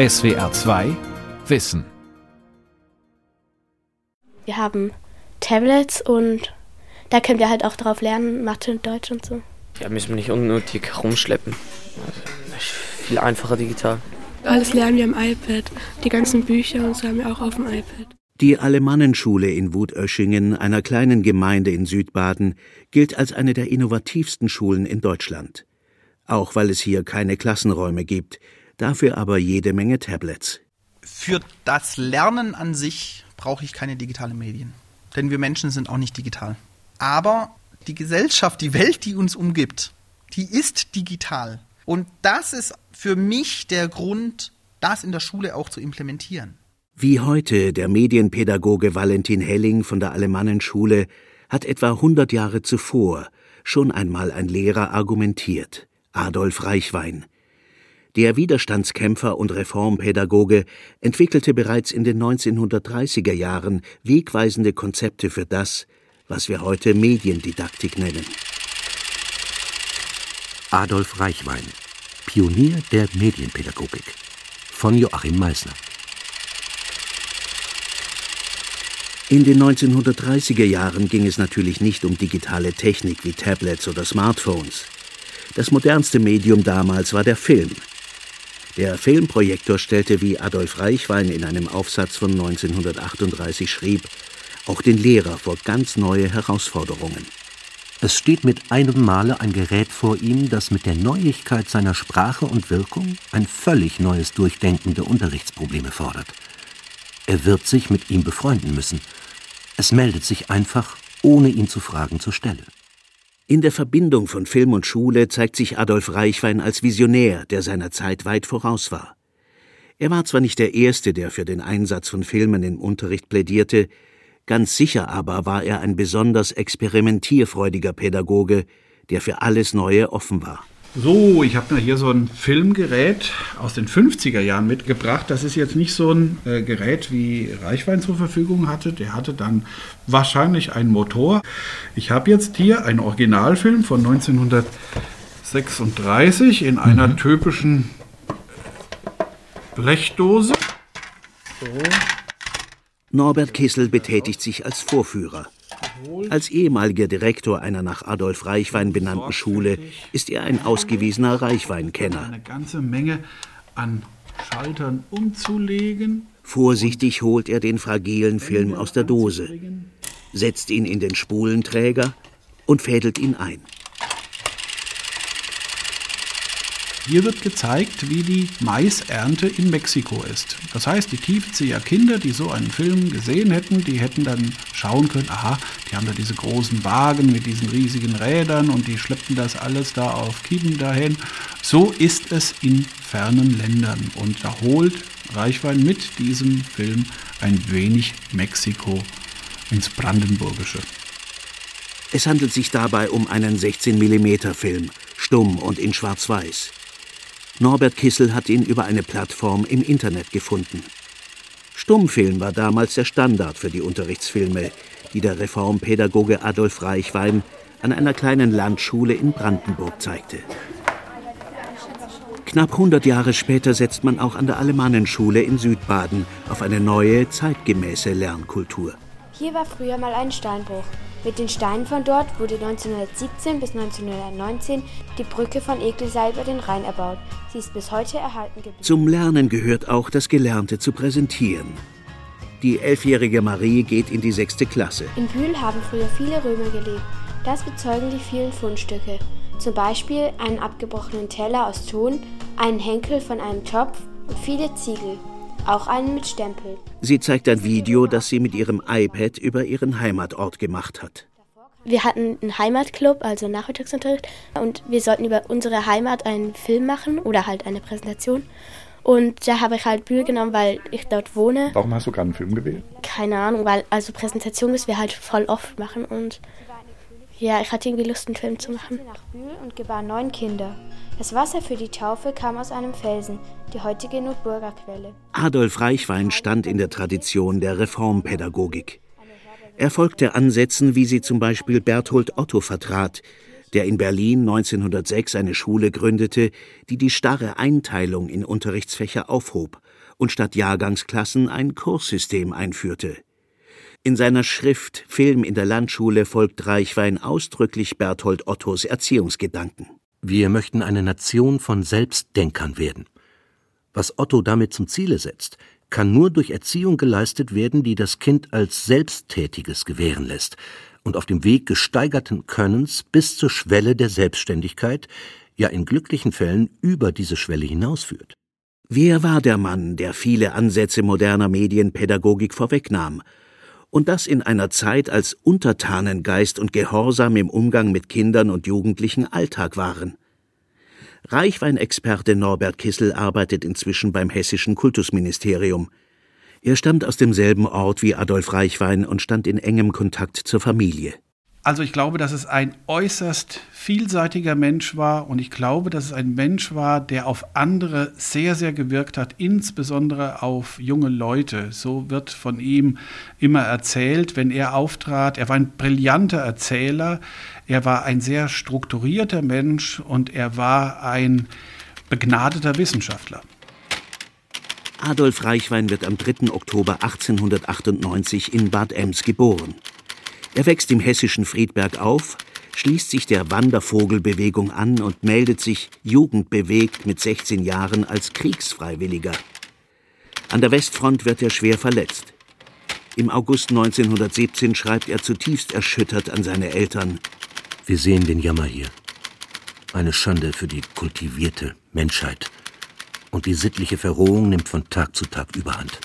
SWR 2 Wissen. Wir haben Tablets und da können wir halt auch drauf lernen, Mathe und Deutsch und so. Ja, müssen wir nicht unnötig rumschleppen. Also, viel einfacher digital. Alles lernen wir am iPad. Die ganzen Bücher und so haben wir auch auf dem iPad. Die Alemannenschule in Wutöschingen, einer kleinen Gemeinde in Südbaden, gilt als eine der innovativsten Schulen in Deutschland. Auch weil es hier keine Klassenräume gibt, dafür aber jede Menge Tablets. Für das Lernen an sich brauche ich keine digitalen Medien. Denn wir Menschen sind auch nicht digital. Aber die Gesellschaft, die Welt, die uns umgibt, die ist digital. Und das ist für mich der Grund, das in der Schule auch zu implementieren. Wie heute der Medienpädagoge Valentin Helling von der Alemannenschule hat etwa 100 Jahre zuvor schon einmal ein Lehrer argumentiert, Adolf Reichwein. Der Widerstandskämpfer und Reformpädagoge entwickelte bereits in den 1930er Jahren wegweisende Konzepte für das, was wir heute Mediendidaktik nennen. Adolf Reichwein, Pionier der Medienpädagogik von Joachim Meissner. In den 1930er Jahren ging es natürlich nicht um digitale Technik wie Tablets oder Smartphones. Das modernste Medium damals war der Film. Der Filmprojektor stellte, wie Adolf Reichwein in einem Aufsatz von 1938 schrieb, auch den Lehrer vor ganz neue Herausforderungen. Es steht mit einem Male ein Gerät vor ihm, das mit der Neuigkeit seiner Sprache und Wirkung ein völlig neues Durchdenken der Unterrichtsprobleme fordert. Er wird sich mit ihm befreunden müssen. Es meldet sich einfach, ohne ihn zu fragen, zur Stelle. In der Verbindung von Film und Schule zeigt sich Adolf Reichwein als Visionär, der seiner Zeit weit voraus war. Er war zwar nicht der Erste, der für den Einsatz von Filmen im Unterricht plädierte, Ganz sicher aber war er ein besonders experimentierfreudiger Pädagoge, der für alles Neue offen war. So, ich habe mir hier so ein Filmgerät aus den 50er Jahren mitgebracht. Das ist jetzt nicht so ein äh, Gerät, wie Reichwein zur Verfügung hatte. Der hatte dann wahrscheinlich einen Motor. Ich habe jetzt hier einen Originalfilm von 1936 in einer mhm. typischen Blechdose. So. Norbert Kissel betätigt sich als Vorführer. Als ehemaliger Direktor einer nach Adolf Reichwein benannten Schule ist er ein ausgewiesener Reichweinkenner. Eine ganze Menge an Schaltern umzulegen. Vorsichtig holt er den fragilen Film aus der Dose, setzt ihn in den Spulenträger und fädelt ihn ein. Hier wird gezeigt, wie die Maisernte in Mexiko ist. Das heißt, die Tiefzieher Kinder, die so einen Film gesehen hätten, die hätten dann schauen können, aha, die haben da diese großen Wagen mit diesen riesigen Rädern und die schleppten das alles da auf Kieben dahin. So ist es in fernen Ländern und da holt Reichwein mit diesem Film ein wenig Mexiko ins Brandenburgische. Es handelt sich dabei um einen 16 mm Film, stumm und in Schwarz-Weiß. Norbert Kissel hat ihn über eine Plattform im Internet gefunden. Stummfilm war damals der Standard für die Unterrichtsfilme, die der Reformpädagoge Adolf Reichwein an einer kleinen Landschule in Brandenburg zeigte. Knapp 100 Jahre später setzt man auch an der Alemannenschule in Südbaden auf eine neue, zeitgemäße Lernkultur. Hier war früher mal ein Steinbruch. Mit den Steinen von dort wurde 1917 bis 1919 die Brücke von Egelsei über den Rhein erbaut. Sie ist bis heute erhalten geblieben. Zum Lernen gehört auch das Gelernte zu präsentieren. Die elfjährige Marie geht in die sechste Klasse. In Bühl haben früher viele Römer gelebt. Das bezeugen die vielen Fundstücke. Zum Beispiel einen abgebrochenen Teller aus Ton, einen Henkel von einem Topf und viele Ziegel. Auch einen mit Stempel. Sie zeigt ein Video, das sie mit ihrem iPad über ihren Heimatort gemacht hat. Wir hatten einen Heimatclub, also Nachmittagsunterricht, und wir sollten über unsere Heimat einen Film machen oder halt eine Präsentation. Und da habe ich halt Bühl genommen, weil ich dort wohne. Warum hast du gerade einen Film gewählt? Keine Ahnung, weil also Präsentation müssen wir halt voll oft machen und ja, ich hatte irgendwie Lust, einen Film zu machen. nach Bühl und gebar neun Kinder. Das Wasser für die Taufe kam aus einem Felsen, die heutige Notburger Quelle. Adolf Reichwein stand in der Tradition der Reformpädagogik. Er folgte Ansätzen, wie sie zum Beispiel Berthold Otto vertrat, der in Berlin 1906 eine Schule gründete, die die starre Einteilung in Unterrichtsfächer aufhob und statt Jahrgangsklassen ein Kurssystem einführte. In seiner Schrift Film in der Landschule folgt Reichwein ausdrücklich Berthold Ottos Erziehungsgedanken. Wir möchten eine Nation von Selbstdenkern werden. Was Otto damit zum Ziele setzt, kann nur durch Erziehung geleistet werden, die das Kind als Selbsttätiges gewähren lässt und auf dem Weg gesteigerten Könnens bis zur Schwelle der Selbstständigkeit, ja in glücklichen Fällen über diese Schwelle hinausführt. Wer war der Mann, der viele Ansätze moderner Medienpädagogik vorwegnahm? Und das in einer Zeit, als Untertanengeist und Gehorsam im Umgang mit Kindern und Jugendlichen Alltag waren. Reichweinexperte Norbert Kissel arbeitet inzwischen beim hessischen Kultusministerium. Er stammt aus demselben Ort wie Adolf Reichwein und stand in engem Kontakt zur Familie. Also ich glaube, dass es ein äußerst vielseitiger Mensch war und ich glaube, dass es ein Mensch war, der auf andere sehr, sehr gewirkt hat, insbesondere auf junge Leute. So wird von ihm immer erzählt, wenn er auftrat. Er war ein brillanter Erzähler, er war ein sehr strukturierter Mensch und er war ein begnadeter Wissenschaftler. Adolf Reichwein wird am 3. Oktober 1898 in Bad Ems geboren. Er wächst im hessischen Friedberg auf, schließt sich der Wandervogelbewegung an und meldet sich jugendbewegt mit 16 Jahren als Kriegsfreiwilliger. An der Westfront wird er schwer verletzt. Im August 1917 schreibt er zutiefst erschüttert an seine Eltern. Wir sehen den Jammer hier. Eine Schande für die kultivierte Menschheit. Und die sittliche Verrohung nimmt von Tag zu Tag überhand.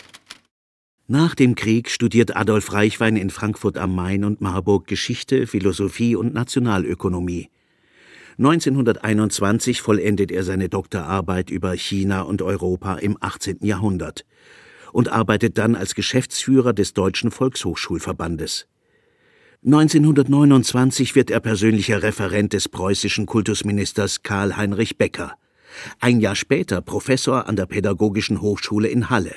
Nach dem Krieg studiert Adolf Reichwein in Frankfurt am Main und Marburg Geschichte, Philosophie und Nationalökonomie. 1921 vollendet er seine Doktorarbeit über China und Europa im 18. Jahrhundert und arbeitet dann als Geschäftsführer des Deutschen Volkshochschulverbandes. 1929 wird er persönlicher Referent des preußischen Kultusministers Karl Heinrich Becker. Ein Jahr später Professor an der Pädagogischen Hochschule in Halle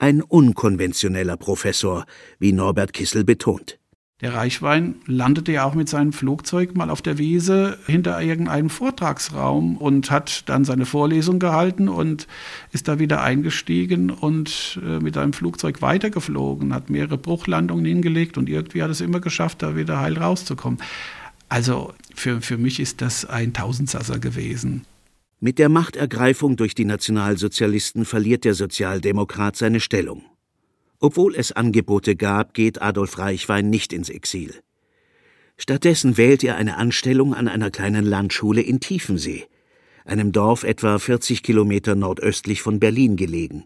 ein unkonventioneller Professor, wie Norbert Kissel betont. Der Reichwein landete ja auch mit seinem Flugzeug mal auf der Wiese hinter irgendeinem Vortragsraum und hat dann seine Vorlesung gehalten und ist da wieder eingestiegen und äh, mit seinem Flugzeug weitergeflogen, hat mehrere Bruchlandungen hingelegt und irgendwie hat es immer geschafft, da wieder heil rauszukommen. Also für, für mich ist das ein Tausendsasser gewesen. Mit der Machtergreifung durch die Nationalsozialisten verliert der Sozialdemokrat seine Stellung. Obwohl es Angebote gab, geht Adolf Reichwein nicht ins Exil. Stattdessen wählt er eine Anstellung an einer kleinen Landschule in Tiefensee, einem Dorf etwa 40 Kilometer nordöstlich von Berlin gelegen.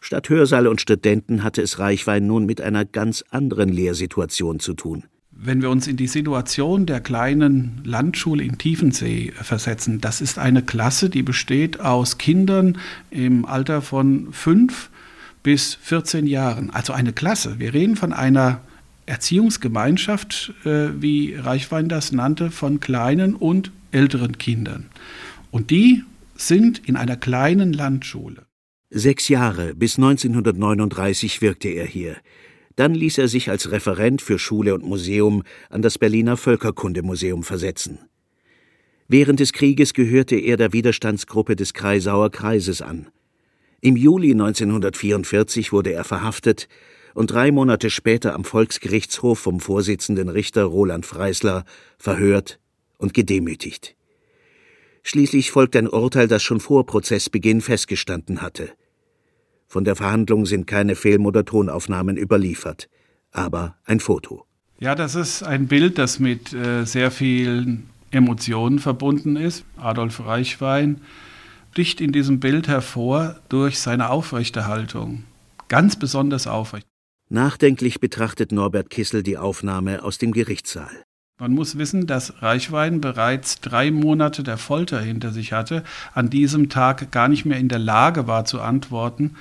Statt Hörsaal und Studenten hatte es Reichwein nun mit einer ganz anderen Lehrsituation zu tun. Wenn wir uns in die Situation der kleinen Landschule in Tiefensee versetzen, das ist eine Klasse, die besteht aus Kindern im Alter von fünf bis 14 Jahren. Also eine Klasse. Wir reden von einer Erziehungsgemeinschaft, äh, wie Reichwein das nannte, von kleinen und älteren Kindern. Und die sind in einer kleinen Landschule. Sechs Jahre bis 1939 wirkte er hier. Dann ließ er sich als Referent für Schule und Museum an das Berliner Völkerkundemuseum versetzen. Während des Krieges gehörte er der Widerstandsgruppe des Kreisauer Kreises an. Im Juli 1944 wurde er verhaftet und drei Monate später am Volksgerichtshof vom Vorsitzenden Richter Roland Freisler verhört und gedemütigt. Schließlich folgt ein Urteil, das schon vor Prozessbeginn festgestanden hatte. Von der Verhandlung sind keine Film- oder Tonaufnahmen überliefert, aber ein Foto. Ja, das ist ein Bild, das mit äh, sehr vielen Emotionen verbunden ist. Adolf Reichwein sticht in diesem Bild hervor durch seine aufrechte Haltung. Ganz besonders aufrecht. Nachdenklich betrachtet Norbert Kissel die Aufnahme aus dem Gerichtssaal. Man muss wissen, dass Reichwein bereits drei Monate der Folter hinter sich hatte, an diesem Tag gar nicht mehr in der Lage war zu antworten,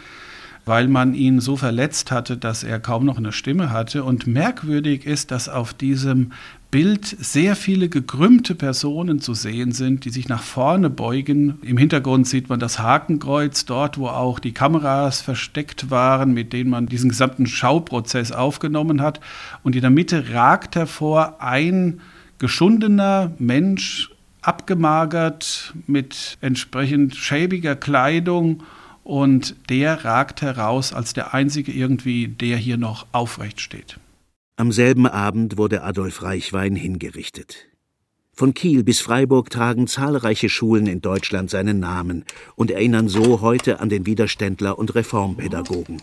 weil man ihn so verletzt hatte, dass er kaum noch eine Stimme hatte. Und merkwürdig ist, dass auf diesem Bild sehr viele gekrümmte Personen zu sehen sind, die sich nach vorne beugen. Im Hintergrund sieht man das Hakenkreuz, dort wo auch die Kameras versteckt waren, mit denen man diesen gesamten Schauprozess aufgenommen hat. Und in der Mitte ragt hervor ein geschundener Mensch, abgemagert, mit entsprechend schäbiger Kleidung und der ragt heraus als der einzige irgendwie, der hier noch aufrecht steht. Am selben Abend wurde Adolf Reichwein hingerichtet. Von Kiel bis Freiburg tragen zahlreiche Schulen in Deutschland seinen Namen und erinnern so heute an den Widerständler und Reformpädagogen.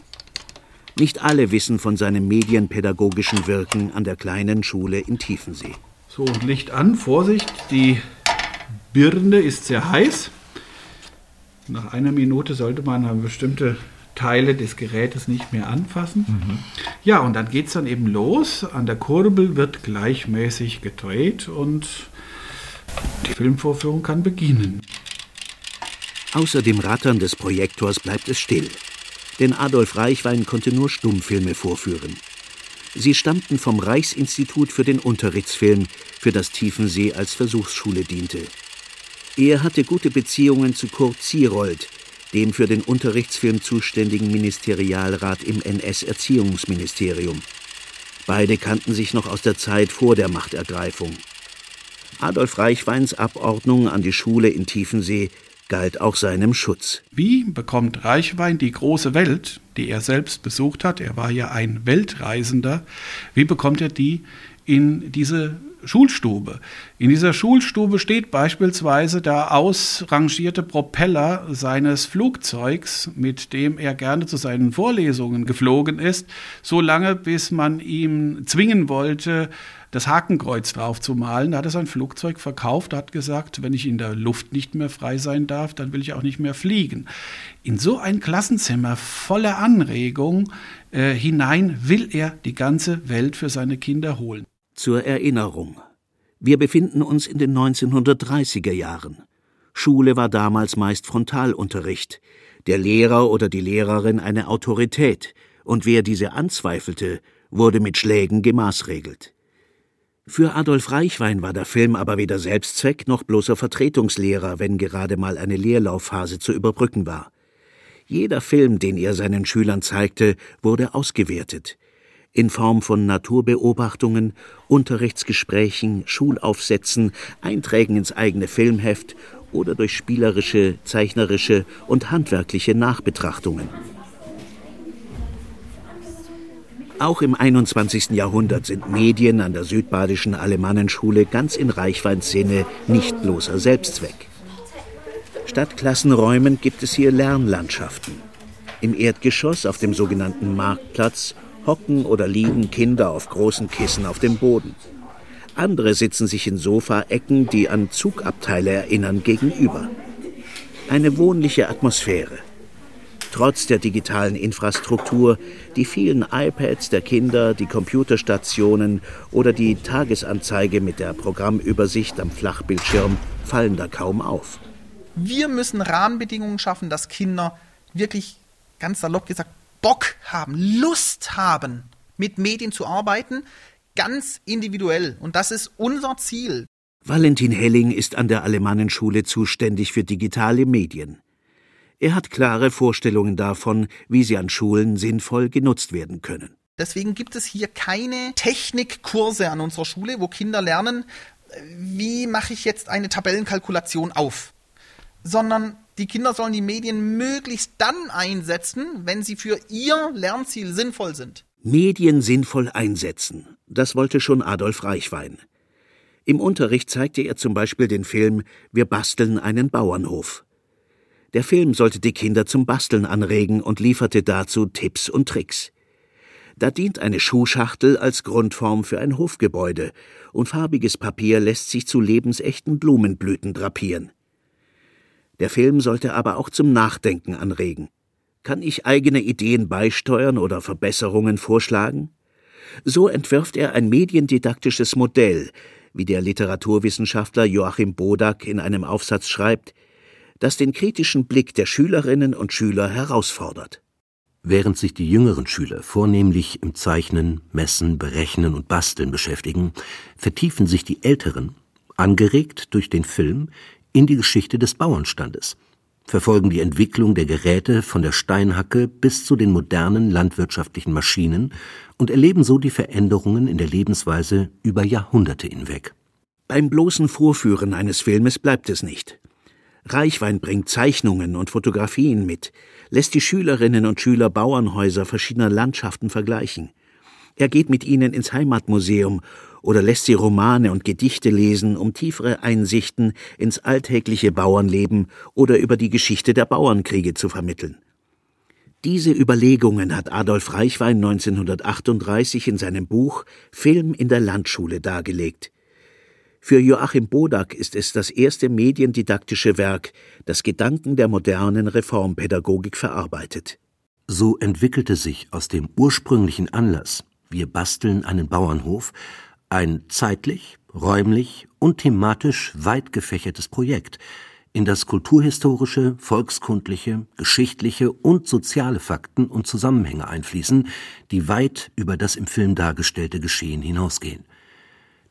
Nicht alle wissen von seinem medienpädagogischen Wirken an der kleinen Schule in Tiefensee. So, Licht an, Vorsicht, die Birne ist sehr heiß. Nach einer Minute sollte man bestimmte Teile des Gerätes nicht mehr anfassen. Mhm. Ja, und dann geht es dann eben los. An der Kurbel wird gleichmäßig gedreht und die Filmvorführung kann beginnen. Außer dem Rattern des Projektors bleibt es still. Denn Adolf Reichwein konnte nur Stummfilme vorführen. Sie stammten vom Reichsinstitut für den Unterrichtsfilm, für das Tiefensee als Versuchsschule diente. Er hatte gute Beziehungen zu Kurt Zierold, dem für den Unterrichtsfilm zuständigen Ministerialrat im NS-Erziehungsministerium. Beide kannten sich noch aus der Zeit vor der Machtergreifung. Adolf Reichweins Abordnung an die Schule in Tiefensee galt auch seinem Schutz. Wie bekommt Reichwein die große Welt, die er selbst besucht hat, er war ja ein Weltreisender, wie bekommt er die in diese Schulstube. In dieser Schulstube steht beispielsweise der ausrangierte Propeller seines Flugzeugs, mit dem er gerne zu seinen Vorlesungen geflogen ist, so lange bis man ihm zwingen wollte, das Hakenkreuz drauf zu malen. Da hat er sein Flugzeug verkauft, hat gesagt, wenn ich in der Luft nicht mehr frei sein darf, dann will ich auch nicht mehr fliegen. In so ein Klassenzimmer voller Anregung äh, hinein will er die ganze Welt für seine Kinder holen. Zur Erinnerung. Wir befinden uns in den 1930er Jahren. Schule war damals meist Frontalunterricht, der Lehrer oder die Lehrerin eine Autorität, und wer diese anzweifelte, wurde mit Schlägen gemaßregelt. Für Adolf Reichwein war der Film aber weder Selbstzweck noch bloßer Vertretungslehrer, wenn gerade mal eine Leerlaufphase zu überbrücken war. Jeder Film, den er seinen Schülern zeigte, wurde ausgewertet in Form von Naturbeobachtungen, Unterrichtsgesprächen, Schulaufsätzen, Einträgen ins eigene Filmheft oder durch spielerische, zeichnerische und handwerkliche Nachbetrachtungen. Auch im 21. Jahrhundert sind Medien an der südbadischen Alemannenschule ganz in Reichweins Sinne nicht bloßer Selbstzweck. Statt Klassenräumen gibt es hier Lernlandschaften. Im Erdgeschoss auf dem sogenannten Marktplatz hocken oder liegen Kinder auf großen Kissen auf dem Boden. Andere sitzen sich in Sofaecken, die an Zugabteile erinnern, gegenüber. Eine wohnliche Atmosphäre. Trotz der digitalen Infrastruktur, die vielen iPads der Kinder, die Computerstationen oder die Tagesanzeige mit der Programmübersicht am Flachbildschirm fallen da kaum auf. Wir müssen Rahmenbedingungen schaffen, dass Kinder wirklich ganz salopp gesagt Bock haben, Lust haben, mit Medien zu arbeiten, ganz individuell. Und das ist unser Ziel. Valentin Helling ist an der Alemannenschule zuständig für digitale Medien. Er hat klare Vorstellungen davon, wie sie an Schulen sinnvoll genutzt werden können. Deswegen gibt es hier keine Technikkurse an unserer Schule, wo Kinder lernen, wie mache ich jetzt eine Tabellenkalkulation auf, sondern die Kinder sollen die Medien möglichst dann einsetzen, wenn sie für ihr Lernziel sinnvoll sind. Medien sinnvoll einsetzen, das wollte schon Adolf Reichwein. Im Unterricht zeigte er zum Beispiel den Film Wir basteln einen Bauernhof. Der Film sollte die Kinder zum Basteln anregen und lieferte dazu Tipps und Tricks. Da dient eine Schuhschachtel als Grundform für ein Hofgebäude, und farbiges Papier lässt sich zu lebensechten Blumenblüten drapieren. Der Film sollte aber auch zum Nachdenken anregen. Kann ich eigene Ideen beisteuern oder Verbesserungen vorschlagen? So entwirft er ein mediendidaktisches Modell, wie der Literaturwissenschaftler Joachim Bodak in einem Aufsatz schreibt, das den kritischen Blick der Schülerinnen und Schüler herausfordert. Während sich die jüngeren Schüler vornehmlich im Zeichnen, Messen, Berechnen und Basteln beschäftigen, vertiefen sich die Älteren, angeregt durch den Film, in die Geschichte des Bauernstandes, verfolgen die Entwicklung der Geräte von der Steinhacke bis zu den modernen landwirtschaftlichen Maschinen und erleben so die Veränderungen in der Lebensweise über Jahrhunderte hinweg. Beim bloßen Vorführen eines Filmes bleibt es nicht. Reichwein bringt Zeichnungen und Fotografien mit, lässt die Schülerinnen und Schüler Bauernhäuser verschiedener Landschaften vergleichen. Er geht mit ihnen ins Heimatmuseum oder lässt sie Romane und Gedichte lesen, um tiefere Einsichten ins alltägliche Bauernleben oder über die Geschichte der Bauernkriege zu vermitteln. Diese Überlegungen hat Adolf Reichwein 1938 in seinem Buch Film in der Landschule dargelegt. Für Joachim Bodak ist es das erste mediendidaktische Werk, das Gedanken der modernen Reformpädagogik verarbeitet. So entwickelte sich aus dem ursprünglichen Anlass, wir basteln einen Bauernhof, ein zeitlich, räumlich und thematisch weit gefächertes Projekt, in das kulturhistorische, volkskundliche, geschichtliche und soziale Fakten und Zusammenhänge einfließen, die weit über das im Film dargestellte Geschehen hinausgehen.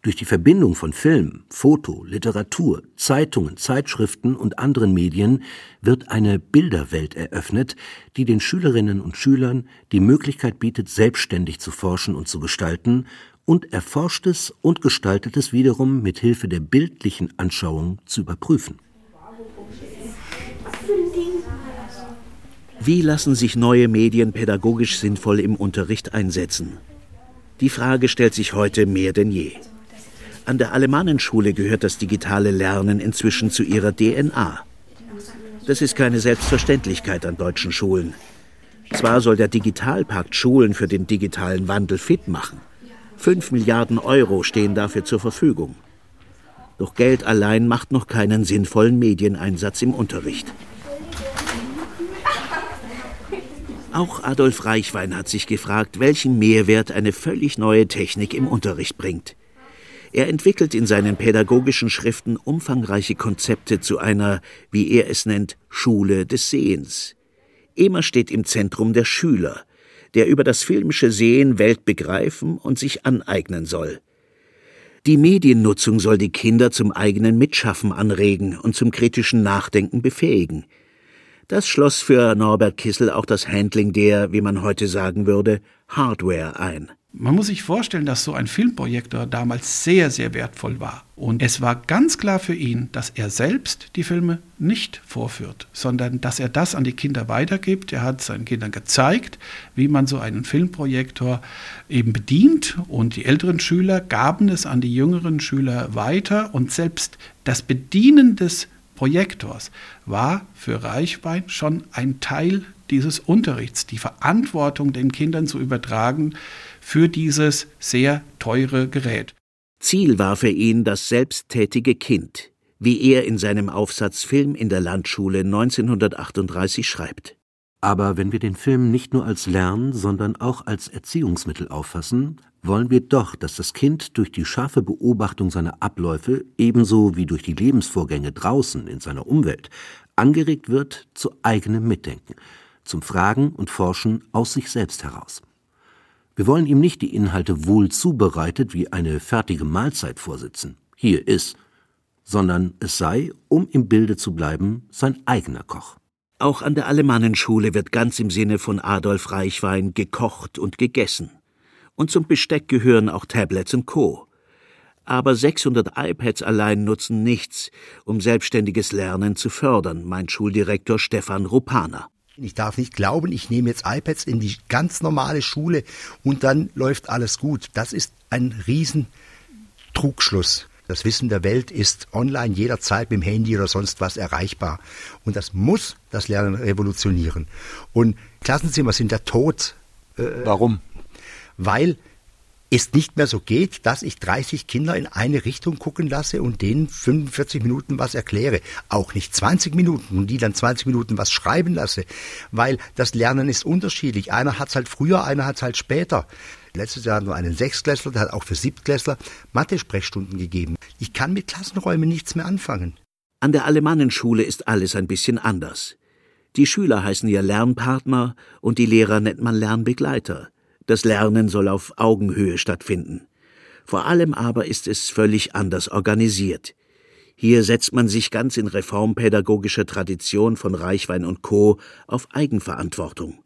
Durch die Verbindung von Film, Foto, Literatur, Zeitungen, Zeitschriften und anderen Medien wird eine Bilderwelt eröffnet, die den Schülerinnen und Schülern die Möglichkeit bietet, selbstständig zu forschen und zu gestalten und Erforschtes und Gestaltetes wiederum mit Hilfe der bildlichen Anschauung zu überprüfen. Wie lassen sich neue Medien pädagogisch sinnvoll im Unterricht einsetzen? Die Frage stellt sich heute mehr denn je. An der Alemannenschule gehört das digitale Lernen inzwischen zu ihrer DNA. Das ist keine Selbstverständlichkeit an deutschen Schulen. Zwar soll der Digitalpakt Schulen für den digitalen Wandel fit machen. Fünf Milliarden Euro stehen dafür zur Verfügung. Doch Geld allein macht noch keinen sinnvollen Medieneinsatz im Unterricht. Auch Adolf Reichwein hat sich gefragt, welchen Mehrwert eine völlig neue Technik im Unterricht bringt. Er entwickelt in seinen pädagogischen Schriften umfangreiche Konzepte zu einer, wie er es nennt, Schule des Sehens. Immer steht im Zentrum der Schüler, der über das filmische Sehen Welt begreifen und sich aneignen soll. Die Mediennutzung soll die Kinder zum eigenen Mitschaffen anregen und zum kritischen Nachdenken befähigen. Das schloss für Norbert Kissel auch das Handling der, wie man heute sagen würde, Hardware ein. Man muss sich vorstellen, dass so ein Filmprojektor damals sehr, sehr wertvoll war. Und es war ganz klar für ihn, dass er selbst die Filme nicht vorführt, sondern dass er das an die Kinder weitergibt. Er hat seinen Kindern gezeigt, wie man so einen Filmprojektor eben bedient. Und die älteren Schüler gaben es an die jüngeren Schüler weiter. Und selbst das Bedienen des Projektors war für Reichwein schon ein Teil dieses Unterrichts, die Verantwortung den Kindern zu übertragen, für dieses sehr teure Gerät. Ziel war für ihn das selbsttätige Kind, wie er in seinem Aufsatz Film in der Landschule 1938 schreibt. Aber wenn wir den Film nicht nur als Lern, sondern auch als Erziehungsmittel auffassen, wollen wir doch, dass das Kind durch die scharfe Beobachtung seiner Abläufe ebenso wie durch die Lebensvorgänge draußen in seiner Umwelt angeregt wird zu eigenem Mitdenken, zum Fragen und Forschen aus sich selbst heraus. Wir wollen ihm nicht die Inhalte wohl zubereitet wie eine fertige Mahlzeit vorsitzen. Hier ist. Sondern es sei, um im Bilde zu bleiben, sein eigener Koch. Auch an der Alemannenschule wird ganz im Sinne von Adolf Reichwein gekocht und gegessen. Und zum Besteck gehören auch Tablets und Co. Aber 600 iPads allein nutzen nichts, um selbstständiges Lernen zu fördern, meint Schuldirektor Stefan Rupana. Ich darf nicht glauben, ich nehme jetzt iPads in die ganz normale Schule und dann läuft alles gut. Das ist ein Riesentrugschluss. Das Wissen der Welt ist online jederzeit mit dem Handy oder sonst was erreichbar. Und das muss das Lernen revolutionieren. Und Klassenzimmer sind der Tod. Äh, Warum? Weil es nicht mehr so geht, dass ich 30 Kinder in eine Richtung gucken lasse und denen 45 Minuten was erkläre. Auch nicht 20 Minuten und die dann 20 Minuten was schreiben lasse, weil das Lernen ist unterschiedlich. Einer hat es halt früher, einer hat es halt später. Letztes Jahr nur einen Sechstklässler, der hat auch für Siebtklässler Mathe-Sprechstunden gegeben. Ich kann mit Klassenräumen nichts mehr anfangen. An der Alemannenschule ist alles ein bisschen anders. Die Schüler heißen ja Lernpartner und die Lehrer nennt man Lernbegleiter. Das Lernen soll auf Augenhöhe stattfinden. Vor allem aber ist es völlig anders organisiert. Hier setzt man sich ganz in reformpädagogischer Tradition von Reichwein und Co. auf Eigenverantwortung.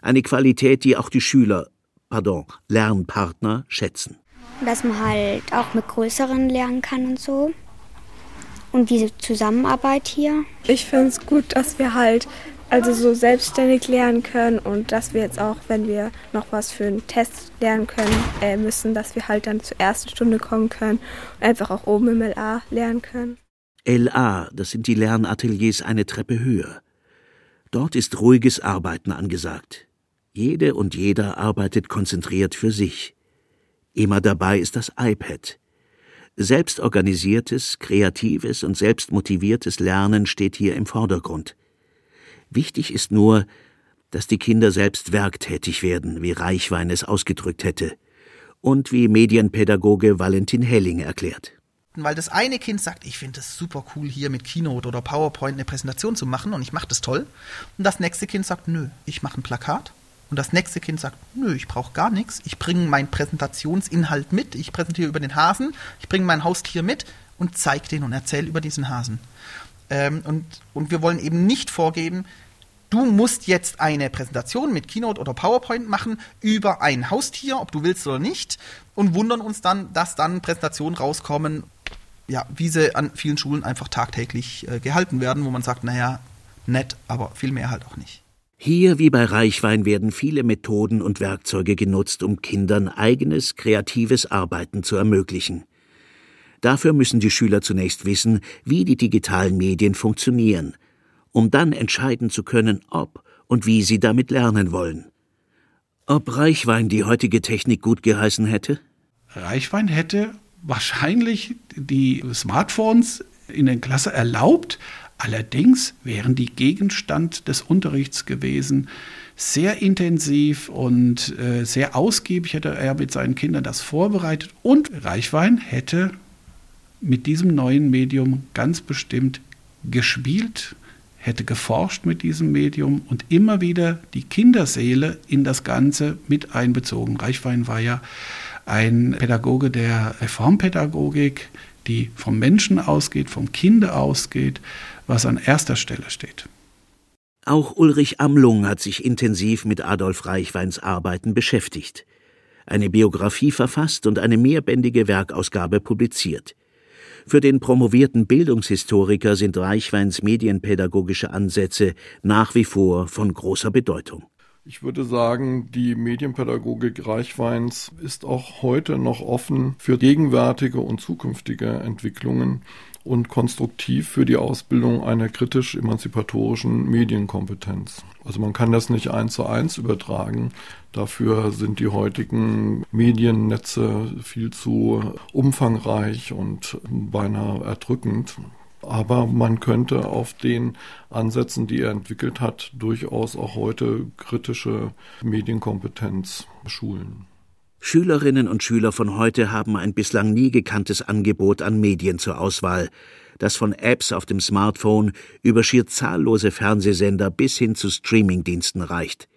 Eine Qualität, die auch die Schüler, pardon, Lernpartner schätzen. Dass man halt auch mit größeren lernen kann und so. und diese Zusammenarbeit hier? Ich finde es gut, dass wir halt also so selbstständig lernen können und dass wir jetzt auch, wenn wir noch was für einen Test lernen können äh, müssen, dass wir halt dann zur ersten Stunde kommen können und einfach auch oben im LA lernen können. LA, das sind die Lernateliers eine Treppe höher. Dort ist ruhiges Arbeiten angesagt. Jede und jeder arbeitet konzentriert für sich. Immer dabei ist das iPad. Selbstorganisiertes, kreatives und selbstmotiviertes Lernen steht hier im Vordergrund. Wichtig ist nur, dass die Kinder selbst werktätig werden, wie Reichwein es ausgedrückt hätte, und wie Medienpädagoge Valentin Helling erklärt. Weil das eine Kind sagt, ich finde es super cool, hier mit Keynote oder PowerPoint eine Präsentation zu machen und ich mache das toll. Und das nächste Kind sagt, nö, ich mache ein Plakat. Und das nächste Kind sagt, nö, ich brauche gar nichts. Ich bringe meinen Präsentationsinhalt mit. Ich präsentiere über den Hasen. Ich bringe mein Haustier mit und zeige den und erzähle über diesen Hasen. Ähm, und, und wir wollen eben nicht vorgeben, du musst jetzt eine Präsentation mit Keynote oder PowerPoint machen über ein Haustier, ob du willst oder nicht, und wundern uns dann, dass dann Präsentationen rauskommen, ja, wie sie an vielen Schulen einfach tagtäglich äh, gehalten werden, wo man sagt, naja, nett, aber viel mehr halt auch nicht. Hier wie bei Reichwein werden viele Methoden und Werkzeuge genutzt, um Kindern eigenes, kreatives Arbeiten zu ermöglichen. Dafür müssen die Schüler zunächst wissen, wie die digitalen Medien funktionieren, um dann entscheiden zu können, ob und wie sie damit lernen wollen. Ob Reichwein die heutige Technik gut geheißen hätte? Reichwein hätte wahrscheinlich die Smartphones in der Klasse erlaubt, allerdings wären die Gegenstand des Unterrichts gewesen, sehr intensiv und äh, sehr ausgiebig hätte er mit seinen Kindern das vorbereitet und Reichwein hätte mit diesem neuen Medium ganz bestimmt gespielt, hätte geforscht mit diesem Medium und immer wieder die Kinderseele in das Ganze mit einbezogen. Reichwein war ja ein Pädagoge der Reformpädagogik, die vom Menschen ausgeht, vom Kinde ausgeht, was an erster Stelle steht. Auch Ulrich Amlung hat sich intensiv mit Adolf Reichweins Arbeiten beschäftigt, eine Biografie verfasst und eine mehrbändige Werkausgabe publiziert. Für den promovierten Bildungshistoriker sind Reichweins medienpädagogische Ansätze nach wie vor von großer Bedeutung. Ich würde sagen, die Medienpädagogik Reichweins ist auch heute noch offen für gegenwärtige und zukünftige Entwicklungen und konstruktiv für die Ausbildung einer kritisch-emanzipatorischen Medienkompetenz. Also man kann das nicht eins zu eins übertragen. Dafür sind die heutigen Mediennetze viel zu umfangreich und beinahe erdrückend. Aber man könnte auf den Ansätzen, die er entwickelt hat, durchaus auch heute kritische Medienkompetenz schulen. Schülerinnen und Schüler von heute haben ein bislang nie gekanntes Angebot an Medien zur Auswahl, das von Apps auf dem Smartphone über schier zahllose Fernsehsender bis hin zu Streamingdiensten reicht.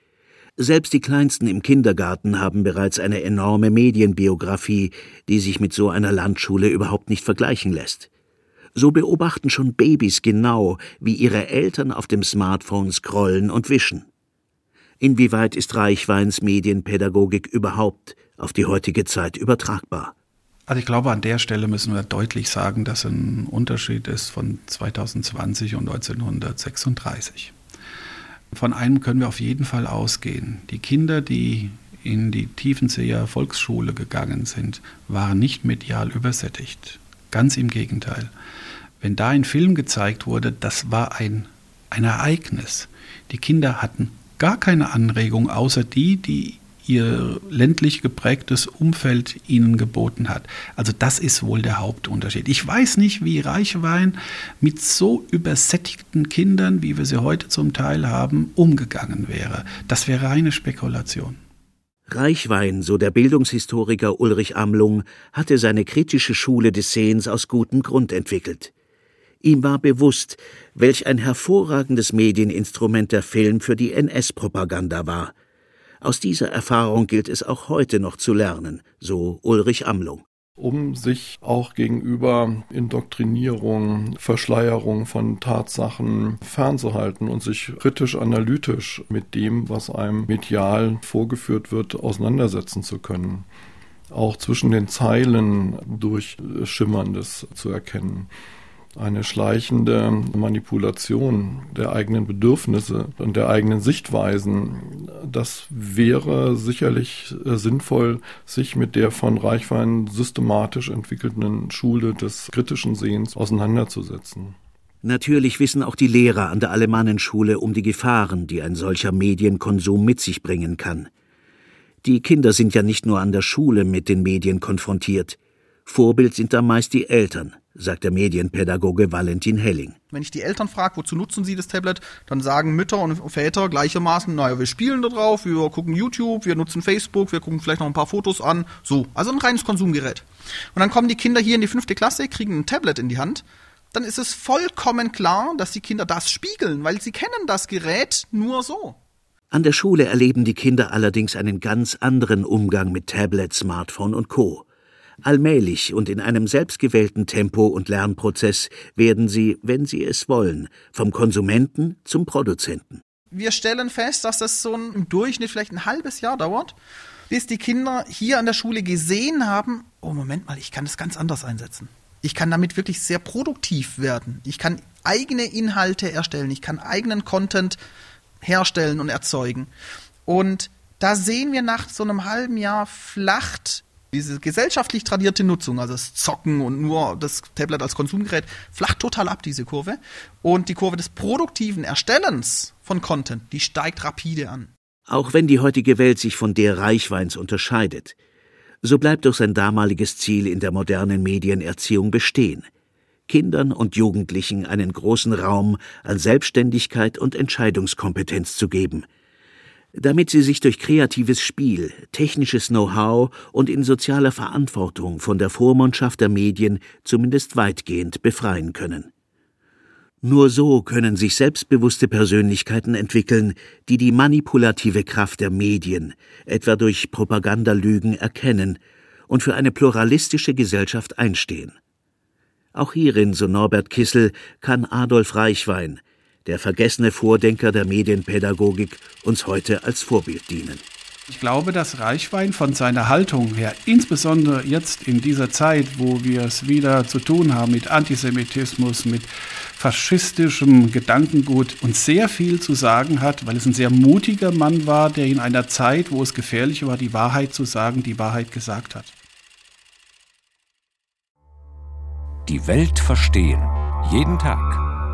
Selbst die Kleinsten im Kindergarten haben bereits eine enorme Medienbiografie, die sich mit so einer Landschule überhaupt nicht vergleichen lässt. So beobachten schon Babys genau, wie ihre Eltern auf dem Smartphone scrollen und wischen. Inwieweit ist Reichweins Medienpädagogik überhaupt auf die heutige Zeit übertragbar? Also ich glaube, an der Stelle müssen wir deutlich sagen, dass ein Unterschied ist von 2020 und 1936. Von einem können wir auf jeden Fall ausgehen. Die Kinder, die in die Tiefenseer Volksschule gegangen sind, waren nicht medial übersättigt. Ganz im Gegenteil. Wenn da ein Film gezeigt wurde, das war ein, ein Ereignis. Die Kinder hatten gar keine Anregung, außer die, die ihr ländlich geprägtes Umfeld ihnen geboten hat. Also das ist wohl der Hauptunterschied. Ich weiß nicht, wie Reichwein mit so übersättigten Kindern, wie wir sie heute zum Teil haben, umgegangen wäre. Das wäre reine Spekulation. Reichwein, so der Bildungshistoriker Ulrich Amlung, hatte seine kritische Schule des Sehens aus gutem Grund entwickelt. Ihm war bewusst, welch ein hervorragendes Medieninstrument der Film für die NS-Propaganda war. Aus dieser Erfahrung gilt es auch heute noch zu lernen, so Ulrich Amlung um sich auch gegenüber Indoktrinierung, Verschleierung von Tatsachen fernzuhalten und sich kritisch analytisch mit dem, was einem medial vorgeführt wird, auseinandersetzen zu können. Auch zwischen den Zeilen durch Schimmerndes zu erkennen. Eine schleichende Manipulation der eigenen Bedürfnisse und der eigenen Sichtweisen. Das wäre sicherlich äh, sinnvoll, sich mit der von Reichwein systematisch entwickelten Schule des kritischen Sehens auseinanderzusetzen. Natürlich wissen auch die Lehrer an der Alemannenschule um die Gefahren, die ein solcher Medienkonsum mit sich bringen kann. Die Kinder sind ja nicht nur an der Schule mit den Medien konfrontiert. Vorbild sind da meist die Eltern, sagt der Medienpädagoge Valentin Helling. Wenn ich die Eltern frage, wozu nutzen sie das Tablet, dann sagen Mütter und Väter gleichermaßen, naja, wir spielen da drauf, wir gucken YouTube, wir nutzen Facebook, wir gucken vielleicht noch ein paar Fotos an. So, also ein reines Konsumgerät. Und dann kommen die Kinder hier in die fünfte Klasse, kriegen ein Tablet in die Hand dann ist es vollkommen klar, dass die Kinder das spiegeln, weil sie kennen das Gerät nur so. An der Schule erleben die Kinder allerdings einen ganz anderen Umgang mit Tablet, Smartphone und Co. Allmählich und in einem selbstgewählten Tempo und Lernprozess werden sie, wenn sie es wollen, vom Konsumenten zum Produzenten. Wir stellen fest, dass das so im Durchschnitt vielleicht ein halbes Jahr dauert, bis die Kinder hier an der Schule gesehen haben, oh Moment mal, ich kann das ganz anders einsetzen. Ich kann damit wirklich sehr produktiv werden. Ich kann eigene Inhalte erstellen. Ich kann eigenen Content herstellen und erzeugen. Und da sehen wir nach so einem halben Jahr flacht diese gesellschaftlich tradierte Nutzung, also das Zocken und nur das Tablet als Konsumgerät, flacht total ab, diese Kurve. Und die Kurve des produktiven Erstellens von Content, die steigt rapide an. Auch wenn die heutige Welt sich von der Reichweins unterscheidet, so bleibt doch sein damaliges Ziel in der modernen Medienerziehung bestehen. Kindern und Jugendlichen einen großen Raum an Selbstständigkeit und Entscheidungskompetenz zu geben, damit sie sich durch kreatives Spiel, technisches Know-how und in sozialer Verantwortung von der Vormundschaft der Medien zumindest weitgehend befreien können. Nur so können sich selbstbewusste Persönlichkeiten entwickeln, die die manipulative Kraft der Medien, etwa durch Propagandalügen, erkennen und für eine pluralistische Gesellschaft einstehen. Auch hierin, so Norbert Kissel, kann Adolf Reichwein, der vergessene Vordenker der Medienpädagogik, uns heute als Vorbild dienen. Ich glaube, dass Reichwein von seiner Haltung her, insbesondere jetzt in dieser Zeit, wo wir es wieder zu tun haben mit Antisemitismus, mit faschistischem Gedankengut, uns sehr viel zu sagen hat, weil es ein sehr mutiger Mann war, der in einer Zeit, wo es gefährlich war, die Wahrheit zu sagen, die Wahrheit gesagt hat. Die Welt verstehen. Jeden Tag.